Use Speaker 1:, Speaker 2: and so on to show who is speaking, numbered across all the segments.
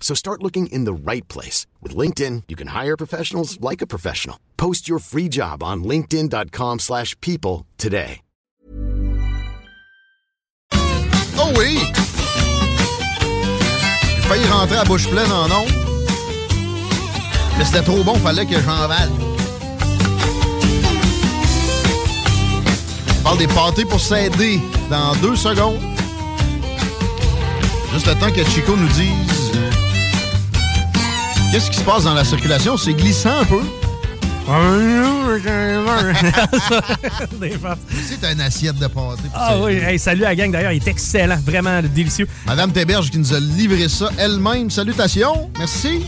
Speaker 1: So start looking in the right place. With LinkedIn, you can hire professionals like a professional. Post your free job on linkedin.com/people slash people today.
Speaker 2: Oh oui! J'ai failli rentrer à bouche pleine en ondes. Mais c'était trop bon, fallait que j'en vale. Parle des pâtés pour s'aider dans deux secondes. Juste le temps que Chico nous dise qu'est-ce qui se passe dans la circulation? C'est glissant un peu? C'est une assiette de pâté.
Speaker 3: Ah oui, hey, salut à la gang d'ailleurs, il est excellent, vraiment délicieux.
Speaker 2: Madame Théberge qui nous a livré ça elle-même. Salutations. Merci.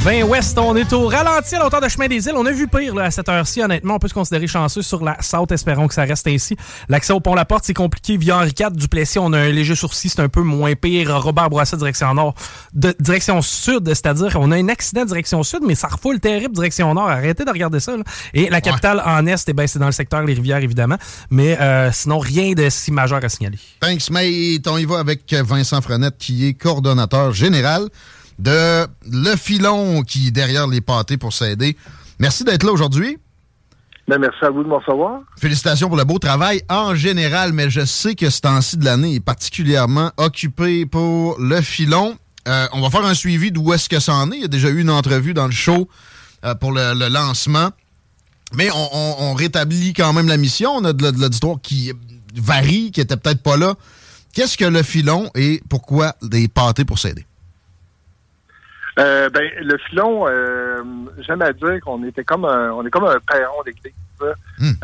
Speaker 3: 20 Ouest, on est au ralenti à l'auteur de Chemin des Îles. On a vu pire là, à cette heure-ci, honnêtement. On peut se considérer chanceux sur la South, espérons que ça reste ainsi. L'accès au pont-la-porte, c'est compliqué. Via Henri IV, Duplessis, on a un léger sourcil, c'est un peu moins pire. Robert Bourassa, direction nord. De, direction sud, c'est-à-dire on a un accident direction sud, mais ça refoule terrible direction nord. Arrêtez de regarder ça. là. Et la capitale en est, eh ben, c'est dans le secteur Les Rivières, évidemment. Mais euh, sinon, rien de si majeur à signaler.
Speaker 2: Thanks, mate. On y va avec Vincent Frenette, qui est coordonnateur général de Le Filon, qui est derrière les pâtés pour s'aider. Merci d'être là aujourd'hui.
Speaker 4: Ben, merci à vous de me recevoir.
Speaker 2: Félicitations pour le beau travail en général, mais je sais que ce temps-ci de l'année est particulièrement occupé pour Le Filon. Euh, on va faire un suivi d'où est-ce que ça en est. Il y a déjà eu une entrevue dans le show euh, pour le, le lancement. Mais on, on- on rétablit quand même la mission. On a de, de l'auditoire qui varie, qui était peut-être pas là. Qu'est-ce que le filon et pourquoi des pâtés pour s'aider?
Speaker 4: Euh, ben, le filon, euh, j'aime à dire qu'on était comme un, on est comme un perron d'église. là.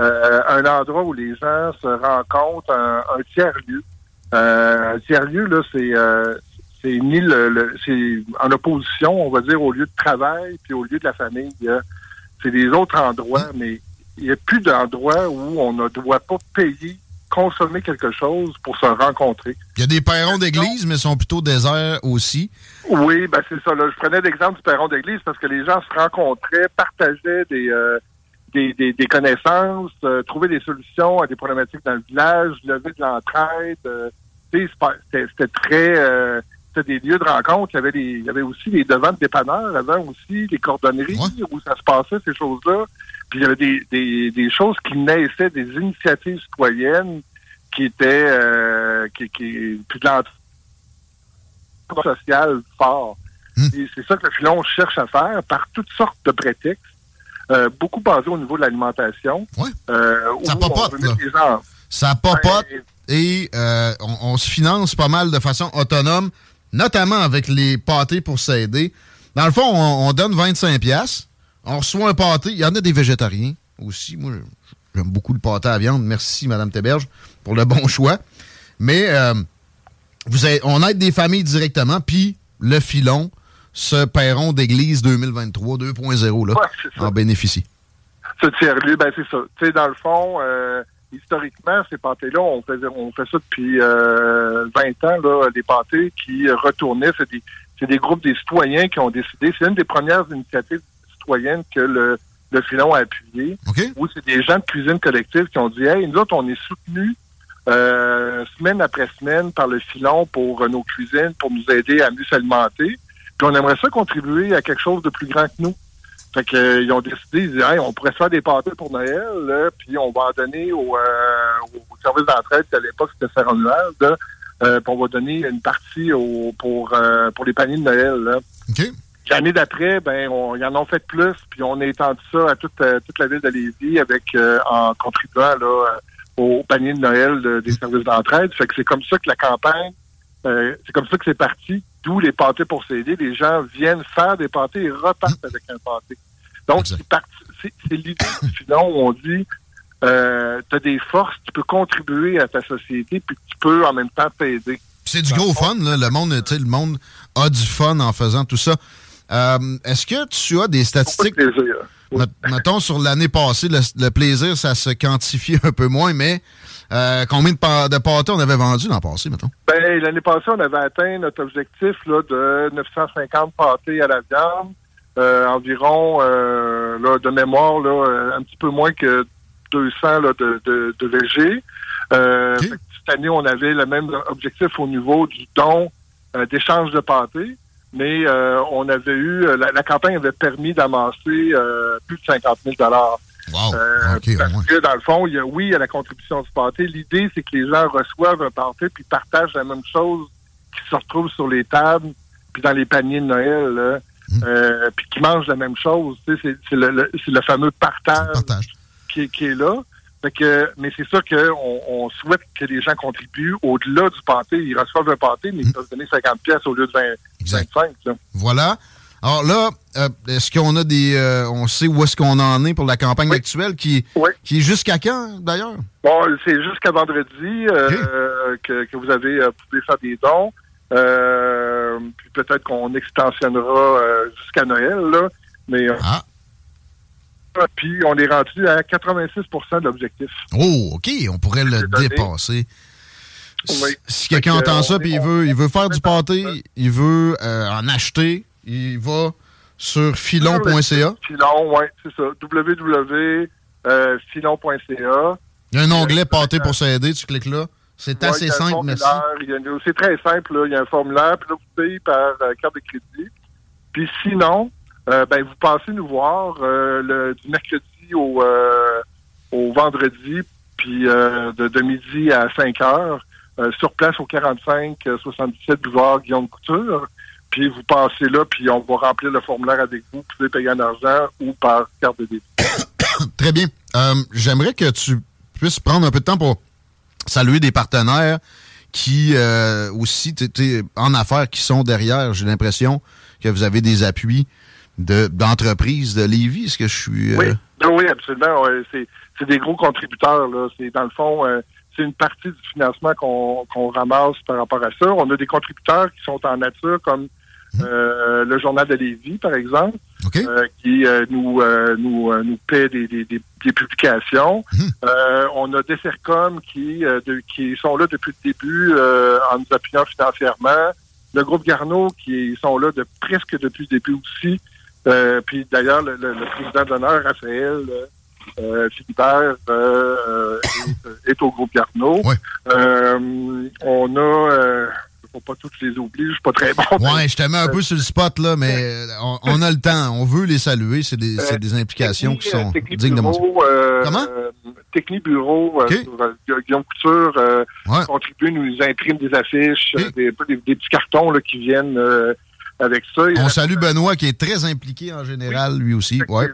Speaker 4: Euh, un endroit où les gens se rencontrent, un, un tiers-lieu. Euh, un tiers-lieu, là, c'est euh, c'est ni le, le- c'est en opposition, on va dire, au lieu de travail puis au lieu de la famille. c'est des autres endroits, mais il n'y a plus d'endroits où on ne doit pas payer, consommer quelque chose pour se rencontrer.
Speaker 2: Il y a des perrons d'église, mais ils sont plutôt déserts aussi.
Speaker 4: Oui, ben c'est ça. Là. Je prenais l'exemple du perron d'église parce que les gens se rencontraient, partageaient des, euh, des, des, des connaissances, euh, trouvaient des solutions à des problématiques dans le village, lever de l'entraide. euh, C'était très... euh, c'était des lieux de rencontre. Il y avait, des, il y avait aussi des devants de dépanneurs avant aussi, des cordonneries où ça se passait, ces choses-là. Puis il y avait des, des, des choses qui naissaient, des initiatives citoyennes qui étaient... Euh, qui, qui, puis de l'entraide social fort. Et c'est ça que le filon cherche à faire par toutes sortes de prétextes, euh, beaucoup basés au niveau de l'alimentation. Euh,
Speaker 2: Ça
Speaker 4: mettre
Speaker 2: là. Ça popote et euh, on, on se finance pas mal de façon autonome, notamment avec les pâtés pour s'aider. Dans le fond, on, on donne 25 pièces. On reçoit un pâté. Il y en a des végétariens aussi. Moi, j'aime beaucoup le pâté à viande. Merci, Mme Théberge, pour le bon choix. Mais euh, vous avez, on aide des familles directement, puis le filon, ce perron d'église 2023 2.0, là, en bénéficie.
Speaker 4: Ce tiers-lieu, ben c'est ça. Tu sais, dans le fond, euh, historiquement, ces pâtés-là, on, fait ça depuis euh, 20 ans, là, des pâtés qui retournaient. C'est des, c'est des groupes des citoyens qui ont décidé. C'est une des premières initiatives que le, le filon a appuyé. Où c'est des gens de cuisine collective qui ont dit Hey, nous autres, on est soutenus euh, semaine après semaine par le filon pour euh, nos cuisines, pour nous aider à mieux s'alimenter. Puis on aimerait ça contribuer à quelque chose de plus grand que nous. Fait que, euh, ils ont décidé, ils disaient, hey, on pourrait faire des pâtés pour Noël, là, puis on va en donner au, euh, au service d'entraide, qui à l'époque c'était faire annuel, euh, puis on va donner une partie au, pour pour les paniers de Noël. Là. L'année d'après, ben, on, ils en ont fait plus, puis on a étendu ça à toute, toute la ville de Lévis avec en contribuant là, au panier de Noël des services d'entraide. Fait que c'est comme ça que la campagne, c'est comme ça que c'est parti d'où les pâtés pour s'aider. Les gens viennent faire des pâtés et repartent avec un pâté. Donc, c'est l'idée du filon où on dit euh, tu as des forces, tu peux contribuer à ta société, puis tu peux en même temps t'aider.
Speaker 2: C'est du gros fun, là. Le monde, le monde a du fun en faisant tout ça. Euh, est-ce que tu as des statistiques? Mettons, sur l'année passée, le, plaisir, ça se quantifie un peu moins, mais euh, combien de, de pâtés on avait vendu l'an passé, mettons?
Speaker 4: Ben, l'année passée, on avait atteint notre objectif là, de 950 pâtés à la viande. Euh, environ, euh, là, de mémoire, là, un petit peu moins que 200 là, de, de, de Cette année, on avait le même objectif au niveau du don d'échange de pâtés mais on avait eu la, campagne avait permis d'amasser plus de 50 000 dollars.
Speaker 2: Wow.
Speaker 4: Euh, parce que dans le fond, il y a, oui, il y a la contribution du pâté. L'idée, c'est que les gens reçoivent un pâté puis partagent la même chose qui se retrouve sur les tables puis dans les paniers de Noël, hmm. euh, puis qui mangent la même chose. c'est le, le, fameux partage, Qui, est là. Fait que, mais c'est sûr qu'on on souhaite que les gens contribuent au-delà du pâté. Ils reçoivent un pâté, mais ils hmm. peuvent donner 50 pièces au lieu de 20, 25.
Speaker 2: Voilà. Alors là, euh, est-ce qu'on a des. Euh, on sait où est-ce qu'on en est pour la campagne actuelle qui, qui est jusqu'à quand d'ailleurs?
Speaker 4: Bon, c'est jusqu'à vendredi euh, que, que, vous avez pouvez faire des dons. puis peut-être qu'on extensionnera jusqu'à Noël, là. Mais ah. Puis on est rendu à 86 de l'objectif.
Speaker 2: Oh, OK, on pourrait le dépasser. Si quelqu'un entend ça puis il veut, il veut faire du pâté, il veut en acheter, il va sur filon.ca.
Speaker 4: Filon, oui, c'est ça. www.filon.ca. Euh,
Speaker 2: il y a un onglet pâté pour s'aider, tu cliques là. C'est assez simple, merci.
Speaker 4: C'est très simple, il y a un formulaire, puis là, vous payez par euh, carte de crédit. Puis sinon, euh, ben, vous passez nous voir le, du mercredi au, au vendredi, puis de, de, midi à 5 heures, sur place au 45 77 boulevard Guillaume Couture puis vous passez là, puis on va remplir le formulaire avec vous. Vous pouvez payer en argent ou par carte de débit.
Speaker 2: Très bien. Euh, j'aimerais que tu puisses prendre un peu de temps pour saluer des partenaires qui euh, aussi en affaires qui sont derrière. J'ai l'impression que vous avez des appuis d'entreprises de, de Lévis. Est-ce que je suis...
Speaker 4: Euh, oui. oui, absolument. C'est des gros contributeurs. Là. C'est Dans le fond c'est une partie du financement qu'on ramasse par rapport à ça. On a des contributeurs qui sont en nature, comme euh, le journal de Lévis, par exemple, euh, qui euh, nous, nous, nous paie des, des, des, publications. Mhm. on a des CERCOM qui, de, qui sont là depuis le début en nous appuyant financièrement. Le groupe Garneau qui sont là de presque depuis le début aussi. Puis d'ailleurs, le, président d'honneur, Raphaël Philibert, est, au groupe Garneau. on a faut pas toutes les oublier. Je suis pas très bon.
Speaker 2: Ouais, je te mets un peu sur le spot, là, mais on, a le temps. On veut les saluer. C'est des, euh, des, implications qui sont dignes de
Speaker 4: euh, Comment? Technique Bureau, euh, Guillaume Couture contribue, nous imprime des affiches, des, petits cartons là, qui viennent avec ça.
Speaker 2: On salue Benoît qui est très impliqué en général, lui aussi.
Speaker 4: Ouais.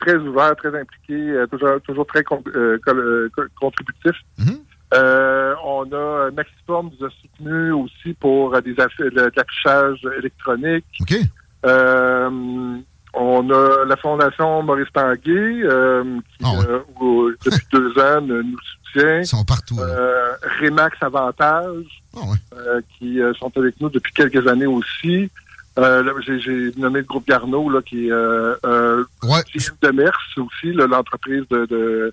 Speaker 4: très ouvert, très impliqué, toujours, toujours très contributif. Mm-hmm. Euh, on a Maxiform nous a soutenu aussi pour des de, l'affichage électronique.
Speaker 2: OK.
Speaker 4: Euh, on a la Fondation Maurice Tanguay, euh, qui,
Speaker 2: Ah ouais.
Speaker 4: euh, où, depuis deux ans, nous soutient.
Speaker 2: Ils sont partout.
Speaker 4: Euh, Remax Avantage,
Speaker 2: Ah ouais.
Speaker 4: euh, qui euh, sont avec nous depuis quelques années aussi. Euh, j'ai, nommé le groupe Garneau, là, qui est euh, euh,
Speaker 2: Ouais.
Speaker 4: Gilles Demers aussi, l'entreprise de, de-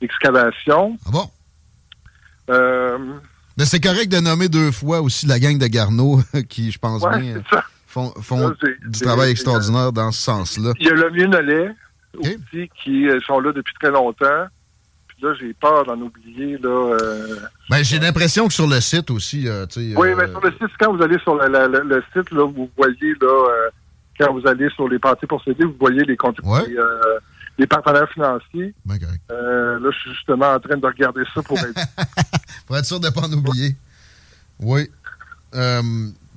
Speaker 4: d'excavation.
Speaker 2: Ah bon?
Speaker 4: Euh,
Speaker 2: Mais c'est correct de nommer deux fois aussi la gang de Garneau qui, je pense
Speaker 4: ouais,
Speaker 2: bien, font, font
Speaker 4: Là, c'est-
Speaker 2: du travail extraordinaire dans ce sens-là.
Speaker 4: Il y a le mieux Nollet aussi, qui sont là depuis très longtemps. Là, j'ai peur d'en oublier, là. euh,
Speaker 2: Ben, j'ai l'impression que sur le site aussi, euh.
Speaker 4: Oui,
Speaker 2: euh,
Speaker 4: mais sur le site, quand vous allez sur le, site, là, vous voyez, là, euh, quand vous allez sur les parties pour s'aider, vous voyez les,
Speaker 2: Ouais.
Speaker 4: les, euh, les partenaires financiers.
Speaker 2: ben.
Speaker 4: Euh, là, je suis justement en train de regarder ça pour être.
Speaker 2: Pour être sûr de ne pas en oublier. Oui. Euh,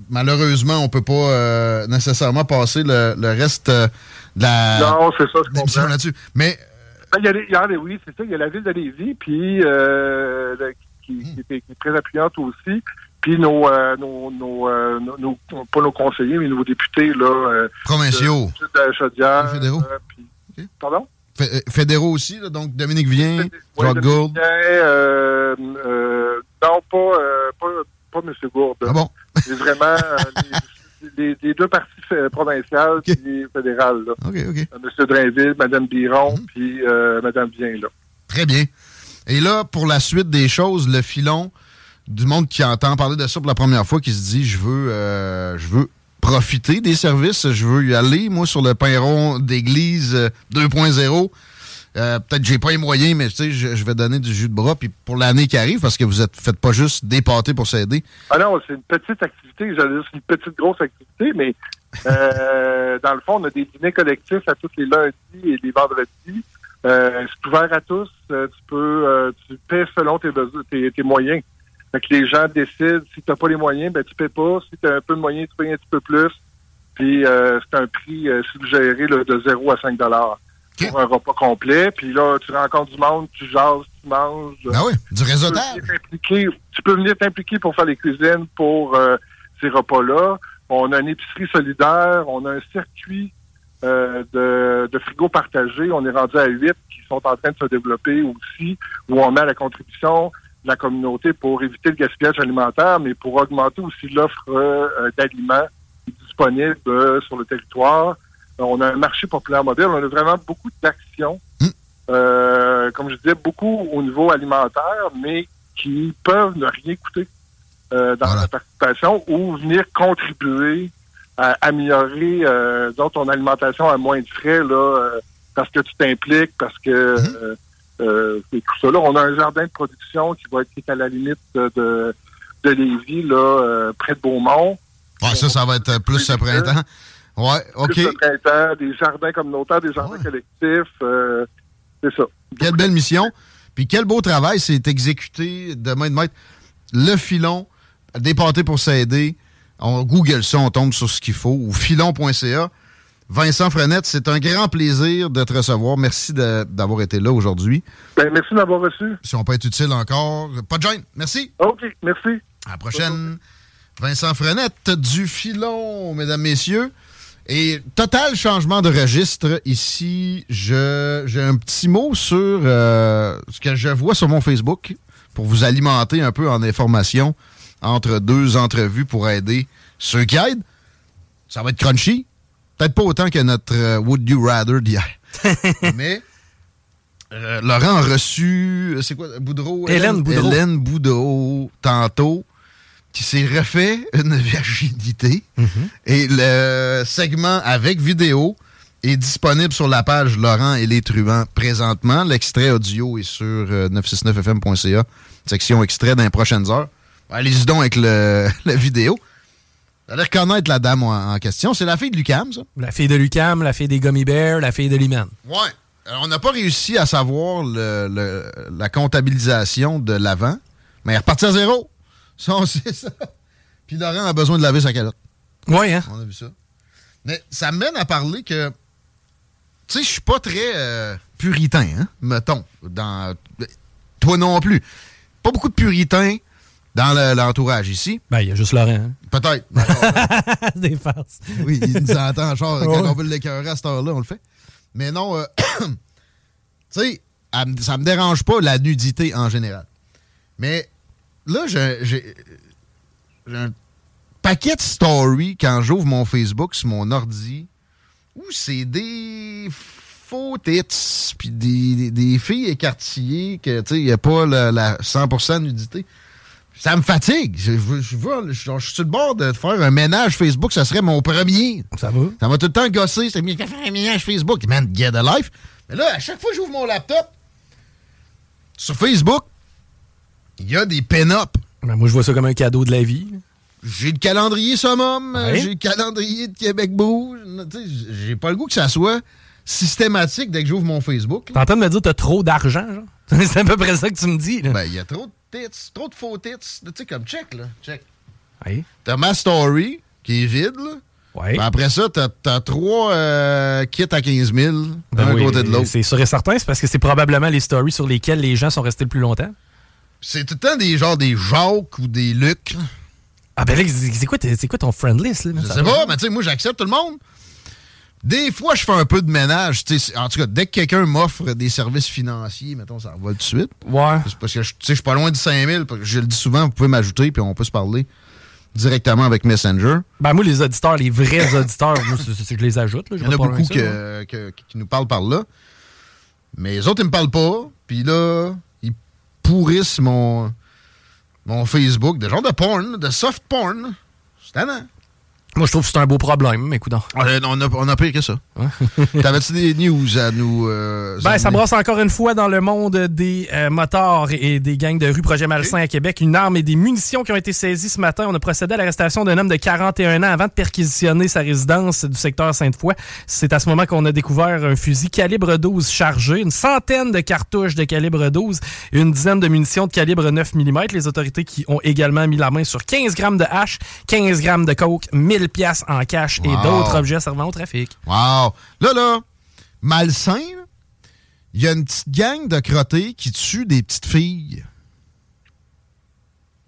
Speaker 2: malheureusement, on peut pas euh, nécessairement passer le, le reste euh, de la
Speaker 4: non, c'est ça, je comprends.
Speaker 2: là-dessus. Mais
Speaker 4: Il y a, il y a oui, c'est ça. Il y a la ville de Lévis, puis euh, qui,
Speaker 2: Hmm.
Speaker 4: qui, est, qui est très appuyante aussi. Puis nos, euh, nos, nos, euh, nos- pas nos conseillers, mais nos députés, là, euh,
Speaker 2: provinciaux,
Speaker 4: de, de Chaudière.
Speaker 2: Les fédéraux.
Speaker 4: euh, puis-
Speaker 2: Ok.
Speaker 4: Pardon?
Speaker 2: Fé- euh, fédéraux aussi, là, donc Dominique Vien,
Speaker 4: Ouais. Bien, euh, euh, non, pas, euh, pas, pas M. Gourde.
Speaker 2: Ah bon?
Speaker 4: C'est vraiment euh, les deux parties euh, provinciales et fédérales. Là.
Speaker 2: OK, OK.
Speaker 4: Euh, M. Drainville, Mme Biron,
Speaker 2: Mhm.
Speaker 4: puis euh, Mme Bien. Là.
Speaker 2: Très bien. Et là, pour la suite des choses, le filon du monde qui entend parler de ça pour la première fois, qui se dit je veux euh, je veux profiter des services, je veux y aller, moi, sur le pain rond d'église euh, 2.0. Euh, Peut-être que j'ai pas les moyens, mais tu sais, je, vais donner du jus de bras. Puis pour l'année qui arrive, parce que vous êtes faites pas juste dépâter pour s'aider.
Speaker 4: Ah non, c'est une petite activité, j'allais dire c'est une petite grosse activité, mais euh, dans le fond, on a des dîners collectifs à tous les lundis et les vendredis. Euh, c'est ouvert à tous. Tu peux tu paies selon tes, besoins- tes, moyens. Fait que les gens décident, si tu n'as pas les moyens, ben tu paies pas. Si tu as un peu de moyens, tu payes un petit peu plus. Puis c'est un prix suggéré de 0 à 5 dollars Pour un repas complet. Puis là, tu rencontres du monde, tu jases, tu manges.
Speaker 2: Ah oui, du réseautage.
Speaker 4: Tu peux venir t'impliquer pour faire les cuisines pour euh, ces repas-là. On a une épicerie solidaire, on a un circuit euh, de, de frigo partagé. On est rendu à huit qui sont en train de se développer aussi, où on met la contribution de la communauté pour éviter le gaspillage alimentaire, mais pour augmenter aussi l'offre euh, d'aliments disponibles euh, sur le territoire. On a un marché populaire modèle. On a vraiment beaucoup d'actions,
Speaker 2: Mm.
Speaker 4: euh, comme je disais, beaucoup au niveau alimentaire, mais qui peuvent ne rien coûter euh, dans
Speaker 2: Voilà.
Speaker 4: la participation ou venir contribuer à améliorer euh, ton alimentation à moins de frais là, euh, parce que tu t'impliques, parce que euh, euh, et tout ça. Là, on a un jardin de production qui va être à la limite de, de, de Lévis, là, euh, près de Beaumont.
Speaker 2: Ouais, ça, ça va être plus ce printemps. Ouais, OK.
Speaker 4: Plus de printemps, des jardins communautaires, des jardins
Speaker 2: Ouais.
Speaker 4: collectifs. euh, c'est ça.
Speaker 2: Quelle belle mission. Puis quel beau travail c'est exécuté de main de maître. Le filon, dépâté pour s'aider. On google ça, on tombe sur ce qu'il faut. Ou filon.ca. Vincent Frenette, c'est un grand plaisir de te recevoir. Merci d'avoir été là aujourd'hui.
Speaker 4: Ben, merci d'avoir reçu.
Speaker 2: Si on peut être utile encore, pas de gêne. Merci.
Speaker 4: OK, merci.
Speaker 2: À la prochaine. Vincent Frenette du filon, mesdames, messieurs. Et total changement de registre. Ici, je j'ai un petit mot sur euh, ce que je vois sur mon Facebook pour vous alimenter un peu en information entre deux entrevues pour aider ceux qui aident. Ça va être crunchy. Peut-être pas autant que notre euh, Would You Rather d'hier. Mais euh, Laurent a reçu, c'est quoi, Boudreau?
Speaker 3: Hélène Boudreau.
Speaker 2: Hélène Boudreau, tantôt, qui s'est refait une virginité. Et le segment avec vidéo est disponible sur la page Laurent et les truands présentement. L'extrait audio est sur euh, 969fm.ca, section extrait dans les prochaines heures. Allez-y donc avec le, la vidéo. Vous allez reconnaître la dame en, en question. C'est la fille de Lucam, ça?
Speaker 3: La fille de Lucam, la fille des Gummy Bears, la fille de Liman.
Speaker 2: Ouais. Alors, on n'a pas réussi à savoir le- le- la comptabilisation de l'avant, mais elle est repartie à zéro. Ça, on sait ça. Puis Laurent a besoin de laver sa calotte.
Speaker 3: Ouais, hein?
Speaker 2: On a vu ça. Mais ça mène à parler que, tu sais, je suis pas très euh, puritain, hein, mettons. Dans, toi non plus. Pas beaucoup de puritains dans l'entourage ici.
Speaker 3: Ben, il y a juste Laurent. Hein.
Speaker 2: Peut-être.
Speaker 3: Des farces.
Speaker 2: Oui, il nous entend, genre, quand on veut l'écœurer à cette heure-là, on le fait. Mais non, euh, tu sais, ça me dérange pas la nudité en général. Mais là, j'ai un paquet de stories quand j'ouvre mon Facebook sur mon ordi où c'est des faux tits puis des, des, filles écartillées que, tu sais, il n'y a pas la, 100% nudité. Ça me fatigue. Je, je, je, suis sur le bord de faire un ménage Facebook. Ça serait mon premier.
Speaker 3: Ça va?
Speaker 2: Ça m'a tout le temps gossé. C'est mieux faire un ménage Facebook. Man, get a life. Mais là, à chaque fois que j'ouvre mon laptop, sur Facebook, il y a des pin-up.
Speaker 3: Ben, moi, je vois ça comme un cadeau de la vie.
Speaker 2: J'ai le calendrier Summum, j'ai le calendrier de Québec Bouge. J'ai pas le goût que ça soit systématique dès que j'ouvre mon Facebook.
Speaker 3: T'es en train de me dire que t'as trop d'argent, genre? C'est à peu près ça que tu me dis,
Speaker 2: Ben, il y a trop de tits, trop de faux tits. Tu sais, comme check, là. Check.
Speaker 3: Oui.
Speaker 2: T'as ma story, qui est vide, là.
Speaker 3: Oui.
Speaker 2: Ben après ça, t'as as trois euh, kits à 15 000 d'un ben côté de l'autre.
Speaker 3: C'est sûr et certain, c'est parce que c'est probablement les stories sur lesquelles les gens sont restés le plus longtemps.
Speaker 2: C'est tout le temps des genres des Jacques ou des Luc.
Speaker 3: Ah ben là, c'est quoi, quoi, ton friend list? Là,
Speaker 2: je sais pas, mais tu sais, moi j'accepte tout le monde. Des fois, je fais un peu de ménage. En tout cas, dès que quelqu'un m'offre des services financiers, mettons, ça va tout de suite.
Speaker 3: Ouais.
Speaker 2: Parce que je suis pas loin de 5000. Je le dis souvent, vous pouvez m'ajouter, puis on peut se parler directement avec Messenger.
Speaker 3: Ben moi, les auditeurs, les vrais auditeurs, c'est que je les ajoute.
Speaker 2: Il y en a beaucoup qui nous parlent par là. Mais les autres, ils me parlent pas. Puis là, pourrissent mon, mon Facebook. Des genres de porn, de soft porn. C'est tannant.
Speaker 3: Moi, je trouve que c'est un beau problème, mais écoute.
Speaker 2: On a, on a pire que ça. T'avais-tu des news à nous. Euh,
Speaker 3: ben, ça brasse encore une fois dans le monde des euh, motards et des gangs de rue Projet Malsain à Québec. Une arme et des munitions qui ont été saisies ce matin. On a procédé à l'arrestation d'un homme de 41 ans avant de perquisitionner sa résidence du secteur Sainte-Foy. C'est à ce moment qu'on a découvert un fusil calibre 12 chargé, une centaine de cartouches de calibre 12 et une dizaine de munitions de calibre 9 mm. Les autorités qui ont également mis la main sur 15 grammes de hache, 15 grammes de coke, 1000 pièces en cash et d'autres objets servant au trafic.
Speaker 2: Wow! Là, là, malsain, il y a une petite gang de crottés qui tue des petites filles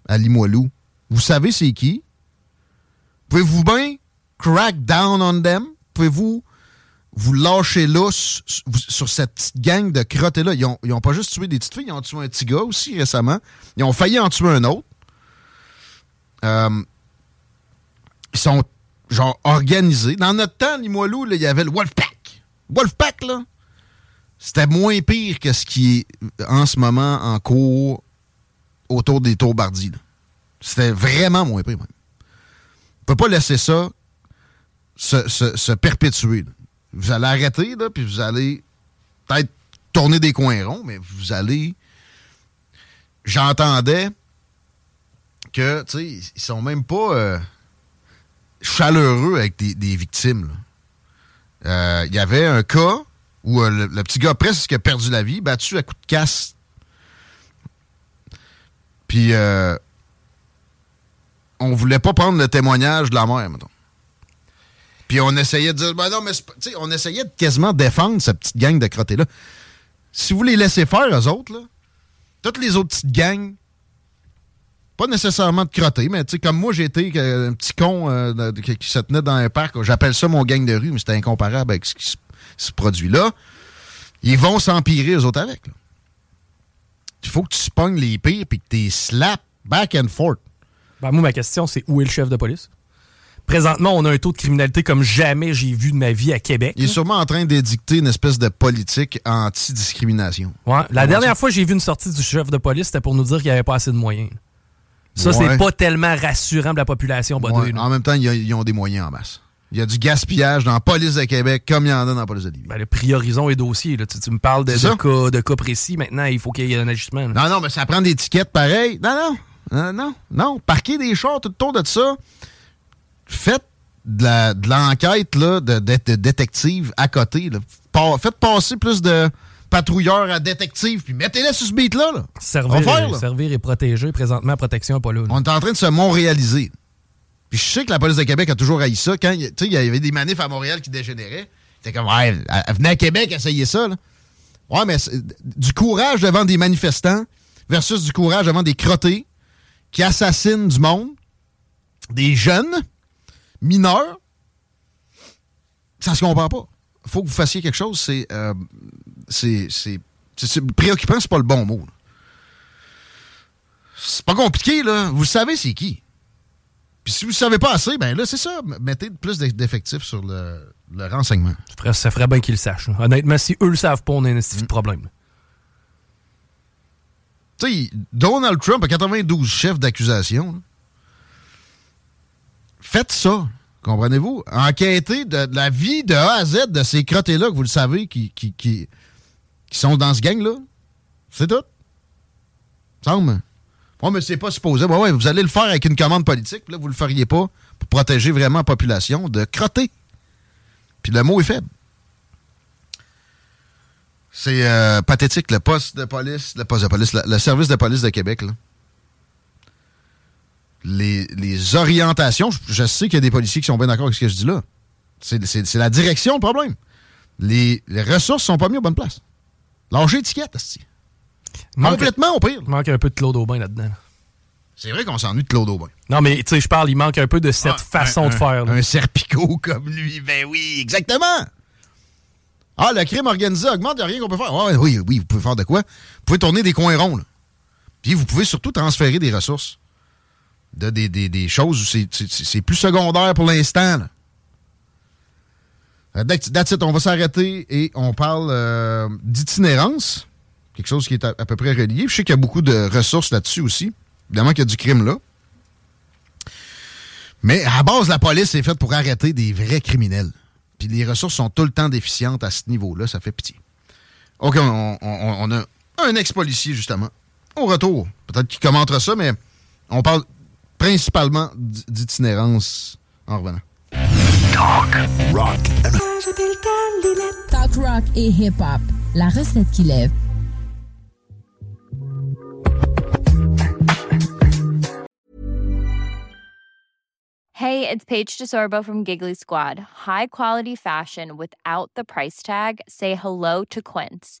Speaker 2: à Limoilou. Vous savez c'est qui? Pouvez-vous bien crack down on them? Pouvez-vous vous lâcher là sur cette petite gang de crottés-là? Ils ont, pas juste tué des petites filles, ils ont tué un petit gars aussi récemment. Ils ont failli en tuer un autre. Euh, ils sont genre organisés. Dans notre temps, Limoilou, il y avait le Wolfpack. Wolfpack, là, c'était moins pire que ce qui est en ce moment en cours autour des tours Bardi. C'était vraiment moins pire, même. On peut pas laisser ça se, perpétuer. Vous allez arrêter, là, puis vous allez peut-être tourner des coins ronds, mais vous allez... J'entendais que, tu sais, ils sont même pas... Euh, chaleureux avec des, victimes. Euh, il y avait un cas où euh, le, petit gars presque a perdu la vie, battu à coup de casse. Puis euh, on voulait pas prendre le témoignage de la mère, mettons. Puis on essayait de dire, ben non, mais on essayait de quasiment défendre cette petite gang de crottés-là. Si vous les laissez faire, eux autres, là, toutes les autres petites gangs pas nécessairement de crotté, mais tu sais, comme moi, j'ai été un petit con euh, qui, se tenait dans un parc. J'appelle ça mon gang de rue, mais c'était incomparable avec ce qui se, produit là. Ils vont s'empirer, eux autres, avec. Il faut que tu spognes les pires puis que tu slap back and forth.
Speaker 3: Ben, moi, ma question, c'est où est le chef de police? Présentement, on a un taux de criminalité comme jamais j'ai vu de ma vie à Québec.
Speaker 2: Il est sûrement en train d'édicter une espèce de politique anti-discrimination.
Speaker 3: Ouais. La dernière fois que j'ai vu une sortie du chef de police, c'était pour nous dire qu'il n'y avait pas assez de moyens. Ça, c'est pas tellement rassurant pour la population.
Speaker 2: En même temps, ils ont des moyens en masse. Il y a du gaspillage dans la police de Québec comme il y en a dans la police de Libye.
Speaker 3: Ben, priorisons les dossiers. Tu, me parles de, cas, de cas précis. Maintenant, il faut qu'il y ait un ajustement.
Speaker 2: Non, non, mais ça prend des tickets pareils. Non, non. Non, non. Non. Parquez des chars tout autour de ça. Faites de l'enquête de, de, de, détective à côté. Faites passer plus de patrouilleurs à détective, puis mettez-les sur ce beat-là.
Speaker 3: Servir, servir et protéger, présentement, protection pas là,
Speaker 2: On est en train de se montréaliser. Puis je sais que la police de Québec a toujours haï ça. Quand il y avait des manifs à Montréal qui dégénéraient, c'était comme, ouais, venez à Québec essayer ça. Là. Ouais, mais du courage devant des manifestants versus du courage devant des crottés qui assassinent du monde, des jeunes, mineurs, ça se comprend pas. Faut que vous fassiez quelque chose. C'est euh, c'est préoccupant, c'est pas le bon mot. C'est pas compliqué, là. Vous savez c'est qui. Puis si vous ne savez pas assez, ben là, c'est ça. Mettez plus d'effectifs sur le, renseignement.
Speaker 3: Ça ferait, bien qu'ils le sachent. Honnêtement, si eux le savent pas, on a un de problème.
Speaker 2: Tu sais, Donald Trump a 92 chefs d'accusation. Faites ça. Comprenez-vous? Enquêtez de, la vie de A à Z de ces crottés-là que vous le savez qui, sont dans ce gang-là. C'est tout. Semble. Oh, mais c'est pas supposé. ouais, vous allez le faire avec une commande politique, là, vous le feriez pas pour protéger vraiment la population de crotter. Puis le mot est faible. C'est euh, pathétique, le poste de police, le poste de police, le, service de police de Québec. Les, orientations, je, sais qu'il y a des policiers qui sont bien d'accord avec ce que je dis là. C'est la direction le problème. Les, les ressources sont pas mises aux bonnes places. Lâchez étiquette, Complètement au pire.
Speaker 3: Il manque un peu de Claude Aubin là-dedans.
Speaker 2: C'est vrai qu'on s'ennuie de Claude Aubin.
Speaker 3: Non, mais tu sais, je parle, il manque un peu de cette ah, façon de faire.
Speaker 2: Un serpicot comme lui. Ben oui, exactement. Ah, le crime organisé augmente, il n'y a rien qu'on peut faire. oui, oui, vous pouvez faire de quoi? Vous pouvez tourner des coins ronds. Puis vous pouvez surtout transférer des ressources. De, des, choses où c'est plus secondaire pour l'instant. That's it, on va s'arrêter et on parle euh, d'itinérance quelque chose qui est à, peu près relié. Je sais qu'il y a beaucoup de ressources là-dessus aussi. Évidemment qu'il y a du crime là. Mais à base, la police est faite pour arrêter des vrais criminels. Puis les ressources sont tout le temps déficientes à ce niveau-là. Ça fait pitié. OK, on, a un ex-policier, justement. Au retour. Peut-être qu'il commentera ça, mais on parle principalement d'itinérance en revenant.
Speaker 5: Talk, rock, Talk, rock et hip-hop. La recette qui lève.
Speaker 6: Hey, it's Paige DeSorbo from Giggly Squad. High quality fashion without the price tag. Say hello to Quince.